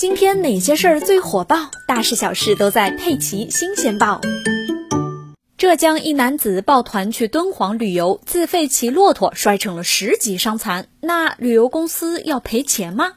今天哪些事儿最火爆？大事小事都在《佩奇新鲜报》。浙江一男子抱团去敦煌旅游，自费骑骆驼摔成了十级伤残，那旅游公司要赔钱吗？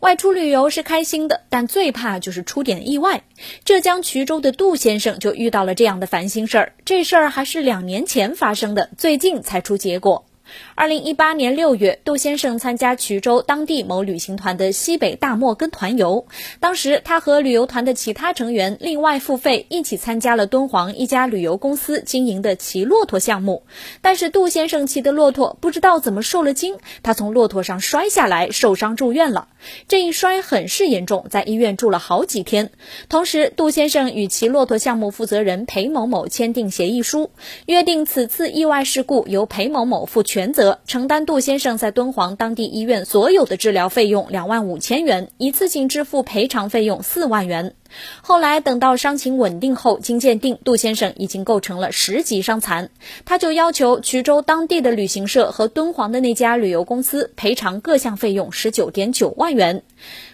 外出旅游是开心的，但最怕就是出点意外。浙江衢州的杜先生就遇到了这样的烦心事儿，这事儿还是两年前发生的，最近才出结果。二零一八年六月，杜先生参加衢州当地某旅行团的西北大漠跟团游。当时，他和旅游团的其他成员另外付费，一起参加了敦煌一家旅游公司经营的骑骆驼项目。但是，杜先生骑的骆驼不知道怎么受了惊，他从骆驼上摔下来，受伤住院了。这一摔很是严重，在医院住了好几天。同时，杜先生与骑骆驼项目负责人裴某某签订协议书，约定此次意外事故由裴某某负全。全责承担杜先生在敦煌当地医院所有的治疗费用两万五千元，一次性支付赔偿费用四万元。后来等到伤情稳定后，经鉴定，杜先生已经构成了十级伤残，他就要求衢州当地的旅行社和敦煌的那家旅游公司赔偿各项费用十九点九万元。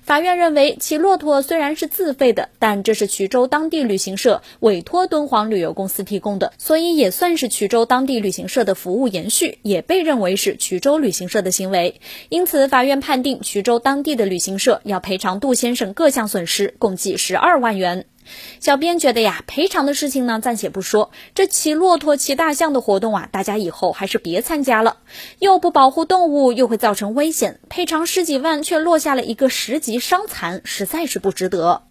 法院认为，骑骆驼虽然是自费的，但这是衢州当地旅行社委托敦煌旅游公司提供的，所以也算是衢州当地旅行社的服务延续，也被认为是衢州旅行社的行为。因此，法院判定衢州当地的旅行社要赔偿杜先生各项损失，共计十二万元。小编觉得呀，赔偿的事情呢，暂且不说，这骑骆驼、骑大象的活动啊，大家以后还是别参加了，又不保护动物，又会造成危险，赔偿十几万却落下了一个十级伤残，实在是不值得。